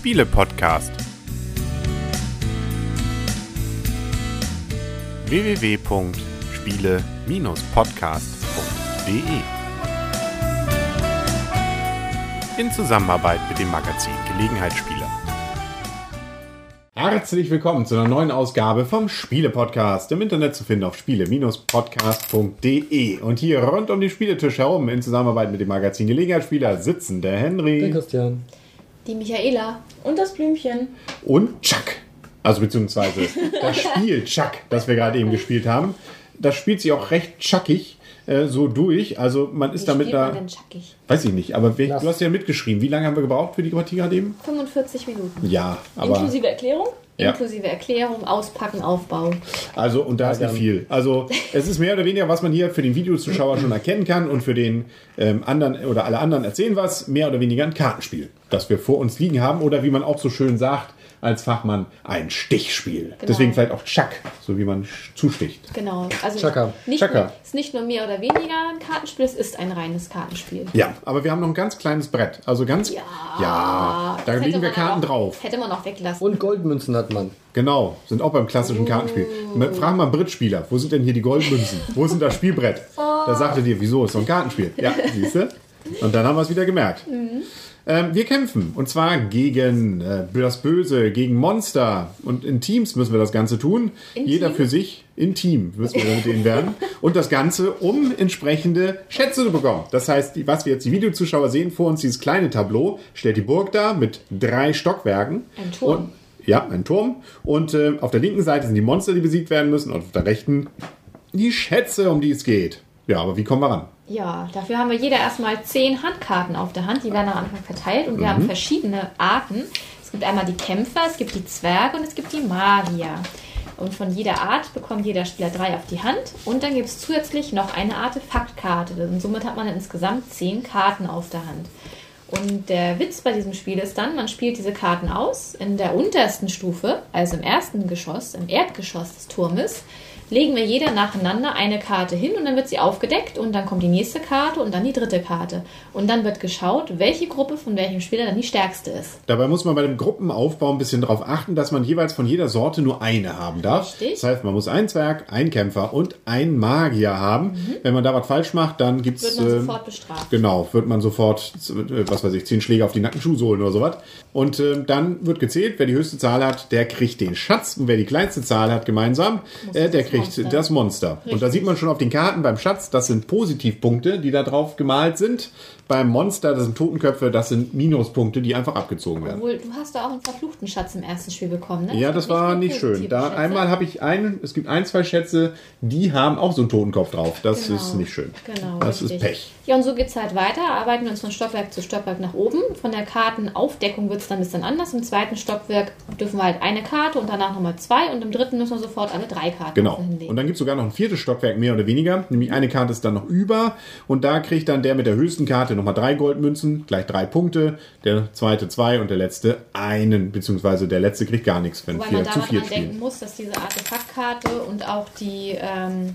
Spiele-Podcast. www.spiele-podcast.de In Zusammenarbeit mit dem Magazin Gelegenheitsspieler. Herzlich willkommen zu einer neuen Ausgabe vom Spiele-Podcast. Im Internet zu finden auf spiele-podcast.de. Und hier rund um den Spieletisch herum in Zusammenarbeit mit dem Magazin Gelegenheitsspieler sitzen der Henry. Der Christian. Die Michaela und das Blümchen. Und Chuck. Also beziehungsweise das Spiel Chuck, das wir gerade eben gespielt haben. Das spielt sich auch recht chuckig äh, so durch. Also man ist Wie damit da. man denn Chucky? Weiß ich nicht, aber wer, Lass. du hast ja mitgeschrieben. Wie lange haben wir gebraucht für die Partie gerade eben? 45 Minuten. Ja, aber. Inklusive Erklärung? Ja. Inklusive Erklärung, Auspacken, Aufbau. Also, und da ist nicht viel. Also, es ist mehr oder weniger, was man hier für den Videozuschauer schon erkennen kann und für den ähm, anderen oder alle anderen erzählen was, mehr oder weniger ein Kartenspiel, das wir vor uns liegen haben oder wie man auch so schön sagt als Fachmann, ein Stichspiel. Deswegen vielleicht auch Chuck, so wie man zusticht. Genau. Also Chaka. Nicht Chaka. Nur, ist nicht nur mehr oder weniger ein Kartenspiel, es ist ein reines Kartenspiel. Ja, aber wir haben noch ein ganz kleines Brett. Also ganz, ja, da Das hätte legen wir Karten auch, drauf. Hätte man noch weglassen. Und Goldmünzen hat man. Genau, sind auch beim klassischen Kartenspiel. Frag mal einen Brittspieler, wo sind denn hier die Goldmünzen? Wo sind das Spielbrett? Da sagt er dir, wieso, ist doch ein Kartenspiel. Ja, siehst du? Und dann haben wir es wieder gemerkt. Ähm, wir kämpfen und zwar gegen äh, das Böse, gegen Monster und in Teams müssen wir das Ganze tun. In Jeder Team? für sich, in Team müssen wir mit denen werden. Und das Ganze, um entsprechende Schätze zu bekommen. Das heißt, die- was wir jetzt die Videozuschauer sehen, vor uns dieses kleine Tableau, stellt die Burg dar mit drei Stockwerken. Ein Turm. Und, ja, ein Turm. Und äh, auf der linken Seite sind die Monster, die besiegt werden müssen. Und auf der rechten die Schätze, um die es geht. Ja, aber wie kommen wir ran? Ja, dafür haben wir jeder erstmal zehn Handkarten auf der Hand. Die werden am Anfang verteilt und wir haben verschiedene Arten. Es gibt einmal die Kämpfer, es gibt die Zwerge und es gibt die Magier. Und von jeder Art bekommt jeder Spieler drei auf die Hand. Und dann gibt es zusätzlich noch eine Artefaktkarte. Und somit hat man insgesamt zehn Karten auf der Hand. Und der Witz bei diesem Spiel ist dann, man spielt diese Karten aus. In der untersten Stufe, also im ersten Geschoss, im Erdgeschoss des Turmes, legen wir jeder nacheinander eine Karte hin und dann wird sie aufgedeckt und dann kommt die nächste Karte und dann die dritte Karte. Und dann wird geschaut, welche Gruppe von welchem Spieler dann die stärkste ist. Dabei muss man bei dem Gruppenaufbau ein bisschen darauf achten, dass man jeweils von jeder Sorte nur eine haben darf. Richtig. Das heißt, man muss einen Zwerg, einen Kämpfer und einen Magier haben. Wenn man da was falsch macht, dann gibt's Mhm. Wird man ähm, sofort bestraft. Genau, wird man sofort, äh, was weiß ich, zehn Schläge auf die nackten Schuhsohlen oder sowas. Und ähm, dann wird gezählt, wer die höchste Zahl hat, der kriegt den Schatz. Und wer die kleinste Zahl hat gemeinsam, äh, der kriegt Monster. das Monster. Und da sieht man schon auf den Karten beim Schatz, das sind Positivpunkte, die da drauf gemalt sind. Beim Monster, das sind Totenköpfe, das sind Minuspunkte, die einfach abgezogen werden. Obwohl, du hast da auch einen verfluchten Schatz im ersten Spiel bekommen, ne? Ja, Es das gibt war nicht schön. Da Schätze. einmal habe ich einen, es gibt ein, zwei Schätze, die haben auch so einen Totenkopf drauf. Das Genau. ist nicht schön. Genau, das richtig. ist Pech. Ja, und so geht's halt weiter. Arbeiten wir uns von Stockwerk zu Stockwerk nach oben. Von der Kartenaufdeckung wird's dann ein bisschen anders. Im zweiten Stockwerk dürfen wir halt eine Karte und danach nochmal zwei. Und im dritten müssen wir sofort alle drei Karten Genau. Hinlegen. Und dann gibt es sogar noch ein viertes Stockwerk, mehr oder weniger. Nämlich eine Karte ist dann noch über. Und da kriegt dann der mit der höchsten Karte nochmal drei Goldmünzen, gleich drei Punkte. Der zweite zwei und der letzte einen. Beziehungsweise der letzte kriegt gar nichts, wenn Wobei man vier zu daran vier denken muss, dass diese Artefaktkarte und auch die ähm,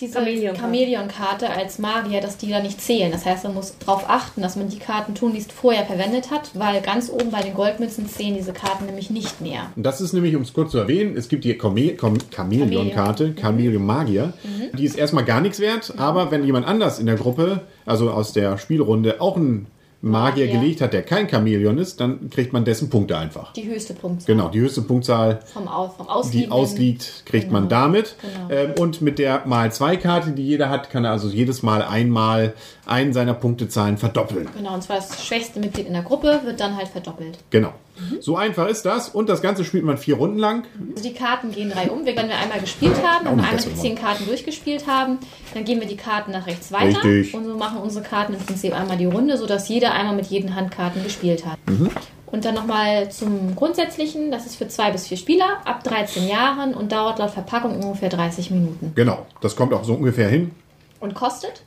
diese Chamäleonkarte. Als Magier, dass die da nicht zählen. Das heißt, man muss darauf achten, dass man die Karten tunlichst vorher verwendet hat, weil ganz oben bei den Goldmünzen zählen diese Karten nämlich nicht mehr. Und das ist nämlich, um es kurz zu erwähnen, es gibt die Chamäleon-Karte, Chamäleon Magier. Die ist erstmal gar nichts wert, aber wenn jemand anders in der Gruppe, also aus der Spielrunde, auch einen Magier Magier. gelegt hat, der kein Chamäleon ist, dann kriegt man dessen Punkte einfach. Die höchste Punktzahl Genau, die höchste Punktzahl vom, Au vom die ausliegt, kriegt man damit. Genau. Ähm, und mit der mal zwei Karte, die jeder hat, kann er also jedes Mal einmal einen seiner Punktezahlen verdoppeln. Genau, und zwar das schwächste Mitglied in der Gruppe wird dann halt verdoppelt. Genau. So einfach ist das. Und das Ganze spielt man vier Runden lang. Also die Karten gehen drei um. Wenn wir einmal gespielt haben, wir einmal die zehn Karten durchgespielt haben, dann geben wir die Karten nach rechts weiter. Richtig. Und so machen unsere Karten im Prinzip einmal die Runde, sodass jeder einmal mit jeden Handkarten gespielt hat. Mhm. Und dann nochmal zum Grundsätzlichen. Das ist für zwei bis vier Spieler ab 13 Jahren und dauert laut Verpackung ungefähr 30 Minuten. Genau. Das kommt auch so ungefähr hin. Und kostet?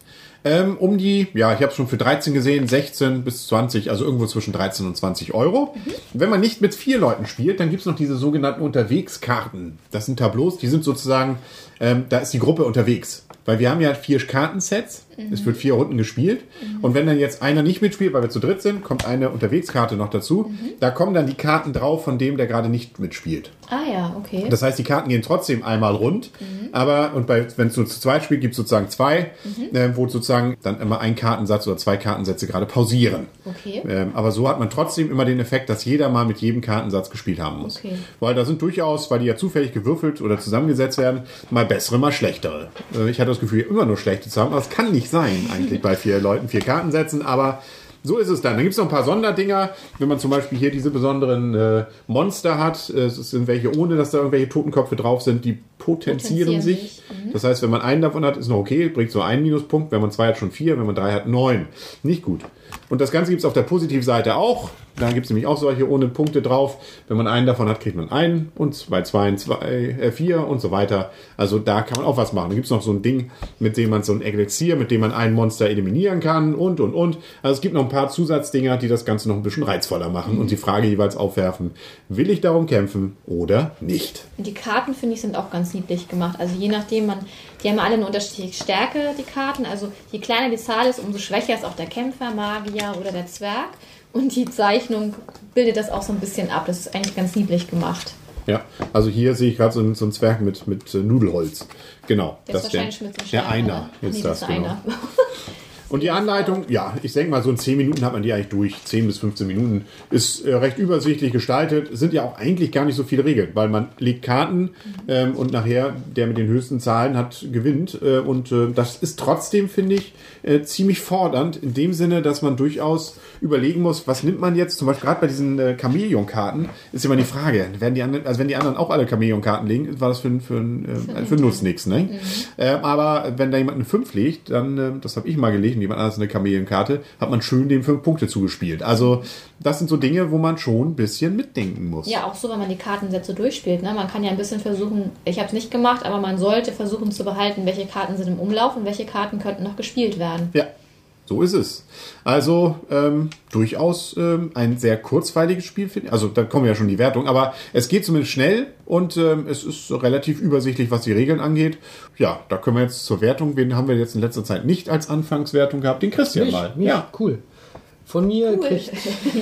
Ähm, um die, ja, ich habe es schon für 13 gesehen, 16 bis 20, also irgendwo zwischen 13 und 20 Euro. Wenn man nicht mit vier Leuten spielt, dann gibt es noch diese sogenannten Unterwegskarten. Das sind Tableaus, die sind sozusagen, ähm, da ist die Gruppe unterwegs. Weil wir haben ja vier Kartensets. Es wird vier Runden gespielt. Und wenn dann jetzt einer nicht mitspielt, weil wir zu dritt sind, kommt eine Unterwegskarte noch dazu. Da kommen dann die Karten drauf von dem, der gerade nicht mitspielt. Ah ja, okay. Das heißt, die Karten gehen trotzdem einmal rund, aber und wenn es nur zu zweit spielt, gibt es sozusagen zwei, äh, wo sozusagen dann immer ein Kartensatz oder zwei Kartensätze gerade pausieren. Okay. Ähm, aber so hat man trotzdem immer den Effekt, dass jeder mal mit jedem Kartensatz gespielt haben muss. Okay. Weil da sind durchaus, weil die ja zufällig gewürfelt oder zusammengesetzt werden, mal bessere, mal schlechtere. Äh, ich hatte das Gefühl, immer nur schlechte zu haben, aber es kann nicht sein, eigentlich bei vier Leuten vier Karten setzen, aber so ist es dann. Dann gibt es noch ein paar Sonderdinger. Wenn man zum Beispiel hier diese besonderen äh, Monster hat, äh, es sind welche ohne, dass da irgendwelche Totenköpfe drauf sind, die potenzieren, Potenzieren sich. sich, Das heißt, wenn man einen davon hat, ist noch okay, bringt so einen Minuspunkt. Wenn man zwei hat, schon vier. Wenn man drei hat, neun. Nicht gut. Und das Ganze gibt es auf der Positivseite auch. Da gibt es nämlich auch solche ohne Punkte drauf. Wenn man einen davon hat, kriegt man einen und bei zwei, zwei äh, vier und so weiter. Also da kann man auch was machen. Da gibt es noch so ein Ding, mit dem man so ein Elixier, mit dem man ein Monster eliminieren kann und und und. Also es gibt noch ein paar Zusatzdinger, die das Ganze noch ein bisschen reizvoller machen und die Frage jeweils aufwerfen, will ich darum kämpfen oder nicht? Die Karten, finde ich, sind auch ganz niedlich gemacht. Also je nachdem, man, die haben alle eine unterschiedliche Stärke, die Karten. Also je kleiner die Zahl ist, umso schwächer ist auch der Kämpfer, Magier oder der Zwerg. Und die Zeichnung bildet das auch so ein bisschen ab. Das ist eigentlich ganz niedlich gemacht. Ja, also hier sehe ich gerade so, so einen Zwerg mit, mit äh, Nudelholz. Genau. Der ist das wahrscheinlich mit so der Sternen, Einer ist Nee, das, ist genau. einer. Und die Anleitung, ja, ich denke mal, so in 10 Minuten hat man die eigentlich durch. 10 bis 15 Minuten ist äh, recht übersichtlich gestaltet. Sind ja auch eigentlich gar nicht so viele Regeln, weil man legt Karten ähm, und nachher der mit den höchsten Zahlen hat, gewinnt. Äh, und äh, das ist trotzdem, finde ich, äh, ziemlich fordernd in dem Sinne, dass man durchaus überlegen muss, was nimmt man jetzt, zum Beispiel gerade bei diesen äh, Chamäleon-Karten, ist immer die Frage, werden die anderen, also wenn die anderen auch alle Chamäleon-Karten legen, war das für, für, äh, für Nuss nichts, ne? Ähm, aber wenn da jemand eine 5 legt, dann, äh, das habe ich mal gelegt, und jemand anderes eine Chamäleon-Karte, hat man schön den 5 Punkte zugespielt. Also das sind so Dinge, wo man schon ein bisschen mitdenken muss. Ja, auch so, wenn man die Kartensätze durchspielt. Ne? Man kann ja ein bisschen versuchen, ich habe es nicht gemacht, aber man sollte versuchen zu behalten, welche Karten sind im Umlauf und welche Karten könnten noch gespielt werden. Ja, so ist es. Also ähm, durchaus ähm, ein sehr kurzweiliges Spiel, finde ich. Also da kommen ja schon die Wertung, aber es geht zumindest schnell und ähm, es ist relativ übersichtlich, was die Regeln angeht. Ja, da können wir jetzt zur Wertung. Wen haben wir jetzt in letzter Zeit nicht als Anfangswertung gehabt? Den Christian Mich? mal. Mich? Ja. cool. Von mir, kriegt,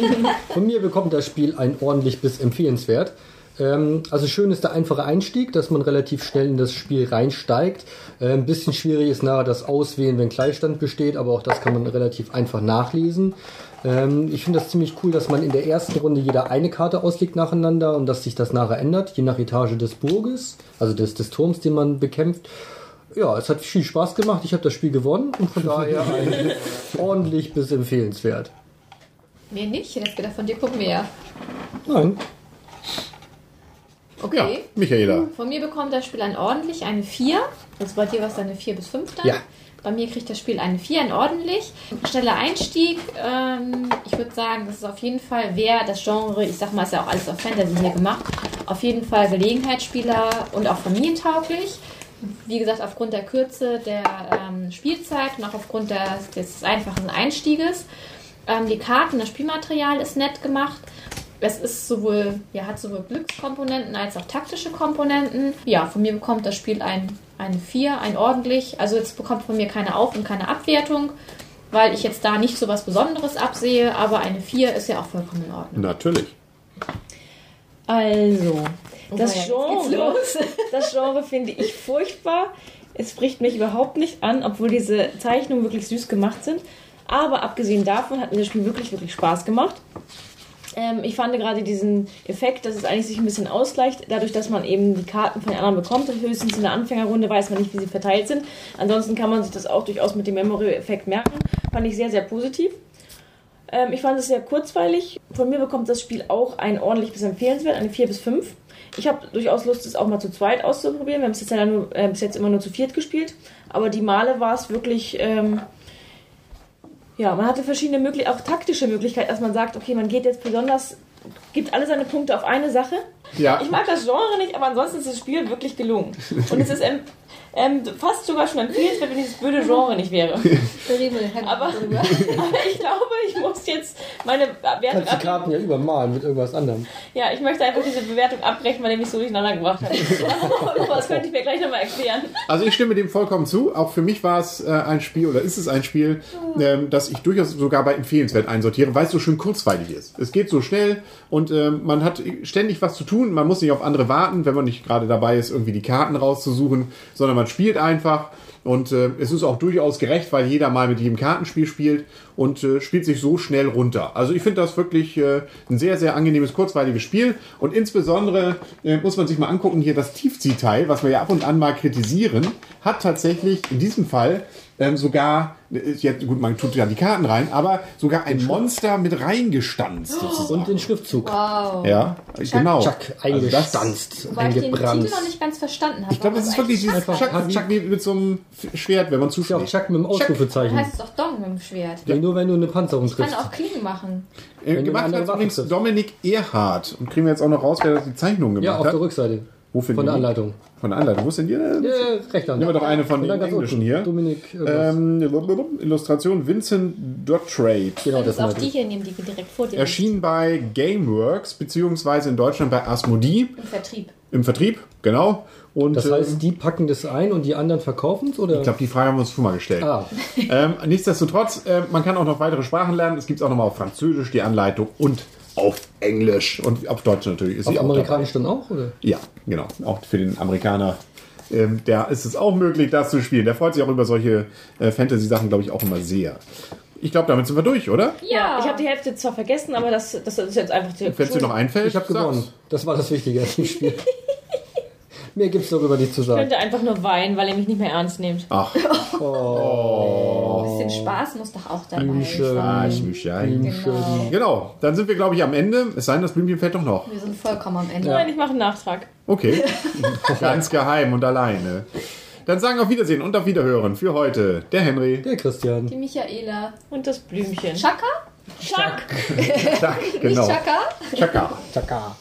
von mir bekommt das Spiel ein ordentlich bis empfehlenswert. Ähm, also schön ist der einfache Einstieg, dass man relativ schnell in das Spiel reinsteigt. Äh, ein bisschen schwierig ist nachher das Auswählen, wenn Gleichstand besteht, aber auch das kann man relativ einfach nachlesen. Ähm, ich finde das ziemlich cool, dass man in der ersten Runde jeder eine Karte auslegt nacheinander und dass sich das nachher ändert, je nach Etage des Burges, also des, des Turms, den man bekämpft. Ja, es hat viel Spaß gemacht. Ich habe das Spiel gewonnen und von daher ordentlich bis empfehlenswert. Mir nicht, ich hätte jetzt gedacht, von dir kommt mehr. Nein, Okay. Ja, Michaela. Von mir bekommt das Spiel ein ordentlich, eine 4. Also bei dir dann eine 4 bis 5 dann. Ja. Bei mir kriegt das Spiel eine 4, ein ordentlich. Schneller Einstieg. Ähm, ich würde sagen, das ist auf jeden Fall, wer das Genre, ich sag mal, ist ja auch alles auf Fantasy hier gemacht, auf jeden Fall Gelegenheitsspieler und auch familientauglich. Wie gesagt, aufgrund der Kürze der ähm, Spielzeit und auch aufgrund des, des einfachen Einstieges. Ähm, die Karten, das Spielmaterial ist nett gemacht. Es ist sowohl, ja, hat sowohl Glückskomponenten als auch taktische Komponenten. Ja, von mir bekommt das Spiel ein, eine 4, ein ordentlich. Also jetzt bekommt von mir keine Auf- und keine Abwertung, weil ich jetzt da nicht so was Besonderes absehe, aber eine 4 ist ja auch vollkommen in Ordnung. Natürlich. Also, das ja, jetzt geht's Genre, los. das Genre finde ich furchtbar. Es spricht mich überhaupt nicht an, obwohl diese Zeichnungen wirklich süß gemacht sind. Aber abgesehen davon hat mir das Spiel wirklich, wirklich Spaß gemacht. Ähm, ich fand gerade diesen Effekt, dass es eigentlich sich ein bisschen ausgleicht, dadurch, dass man eben die Karten von den anderen bekommt. Höchstens in der Anfängerrunde weiß man nicht, wie sie verteilt sind. Ansonsten kann man sich das auch durchaus mit dem Memory-Effekt merken. Fand ich sehr, sehr positiv. Ähm, ich fand es sehr kurzweilig. Von mir bekommt das Spiel auch ein ordentlich bis empfehlenswert, eine 4 bis 5. Ich habe durchaus Lust, es auch mal zu zweit auszuprobieren. Wir haben es jetzt, ja nur, äh, bis jetzt immer nur zu viert gespielt. Aber die Male war es wirklich. Ähm, ja, man hatte verschiedene Möglichkeiten, auch taktische Möglichkeiten, dass man sagt, okay, man geht jetzt besonders, gibt alle seine Punkte auf eine Sache Ja, Ich mag das Genre nicht, aber ansonsten ist das Spiel wirklich gelungen. Und es ist ähm, ähm, fast sogar schon empfehlenswert, wenn dieses blöde Genre nicht wäre. Aber, aber ich glaube, jetzt meine Wertung Kannst die Karten ja übermalen mit irgendwas anderem. Ja, ich möchte einfach diese Bewertung abbrechen, weil er mich so durcheinander gebracht hat. das könnte ich mir gleich nochmal erklären. Also ich stimme dem vollkommen zu. Auch für mich war es äh, ein Spiel oder ist es ein Spiel, ähm, das ich durchaus sogar bei empfehlenswert einsortiere, weil es so schön kurzweilig ist. Es geht so schnell und ähm, man hat ständig was zu tun. Man muss nicht auf andere warten, wenn man nicht gerade dabei ist, irgendwie die Karten rauszusuchen, sondern man spielt einfach. Und äh, es ist auch durchaus gerecht, weil jeder mal mit jedem Kartenspiel spielt und äh, spielt sich so schnell runter. Also ich finde das wirklich äh, ein sehr, sehr angenehmes, kurzweiliges Spiel. Und insbesondere äh, muss man sich mal angucken, hier das Tiefziehteil, was wir ja ab und an mal kritisieren, hat tatsächlich in diesem Fall ähm, sogar, jetzt, gut, man tut ja die Karten rein, aber sogar ein Monster mit reingestanzt sozusagen. Und den Schriftzug. Wow. Ja, genau. Chuck, Also das- eingestanzt, Wobei ich den eingebrannt. Titel noch nicht ganz verstanden habe. Ich glaube, das ist wirklich dieses Einfach- Chuck, hat Chuck- wie mit so einem Schwert, wenn man Ist ja zuschlägt. auch Chuck mit dem Dann Ausrufezeichen. heißt es doch Dong mit dem Schwert. Nee, nur wenn du eine Panzerung Ich kann triffst. auch Klingen machen. Äh, gemacht hat übrigens triffst. Dominik Erhardt. Und kriegen wir jetzt auch noch raus, wer das die Zeichnung gemacht Ja, auf hat. der Rückseite. Wo finden Von der wir die? Anleitung. Von der Anleitung. Wo ist denn die? Ja, recht an. Nehmen wir doch eine von Und den Englischen hier. Dominik. irgendwas. Ähm, Illustration Vincent Dotrade. genau, Das das ist auch meinte die hier nehmen, die direkt vor dir Erschien bei Gameworks, beziehungsweise in Deutschland bei Asmodee liegt. im Vertrieb. im Vertrieb, genau. Und Das ähm, heißt, die packen das ein und die anderen verkaufen es? Oder? ich glaube, die Frage haben wir uns schon mal gestellt. ah, Ähm, nichtsdestotrotz, äh, man kann auch noch weitere Sprachen lernen. Es gibt auch noch mal auf Französisch die Anleitung und auf Englisch und auf Deutsch natürlich. Ist auf sie auch amerikanisch dann auch? Oder? Ja, genau. Auch für den Amerikaner. Ähm, der ist es auch möglich, das zu spielen. Der freut sich auch über solche äh, Fantasy-Sachen, glaube ich, auch immer sehr. Ich glaube, damit sind wir durch, oder? Ja, ich habe die Hälfte zwar vergessen, aber das, das ist jetzt einfach zu. Wenn es dir noch einfällt, Ich habe gewonnen. Das war das Wichtige im Spiel. Mehr gibt es darüber nicht zu Ich sagen. könnte einfach nur weinen, weil ihr mich nicht mehr ernst nehmt. Ach, Ein bisschen Spaß muss doch auch dabei Blümchen. sein. Schmüschein. Genau. Genau, dann sind wir, glaube ich, am Ende. Es sei denn, das Blümchen fällt doch noch. Wir sind vollkommen am Ende. Nein, ich mache einen Nachtrag. Okay. Ganz geheim und alleine. Dann sagen auf Wiedersehen und auf Wiederhören für heute der Henry. Der Christian. Die Michaela. Und das Blümchen. Chaka? Chuck! Zack, genau. Nicht Chaka? Chaka. Taka.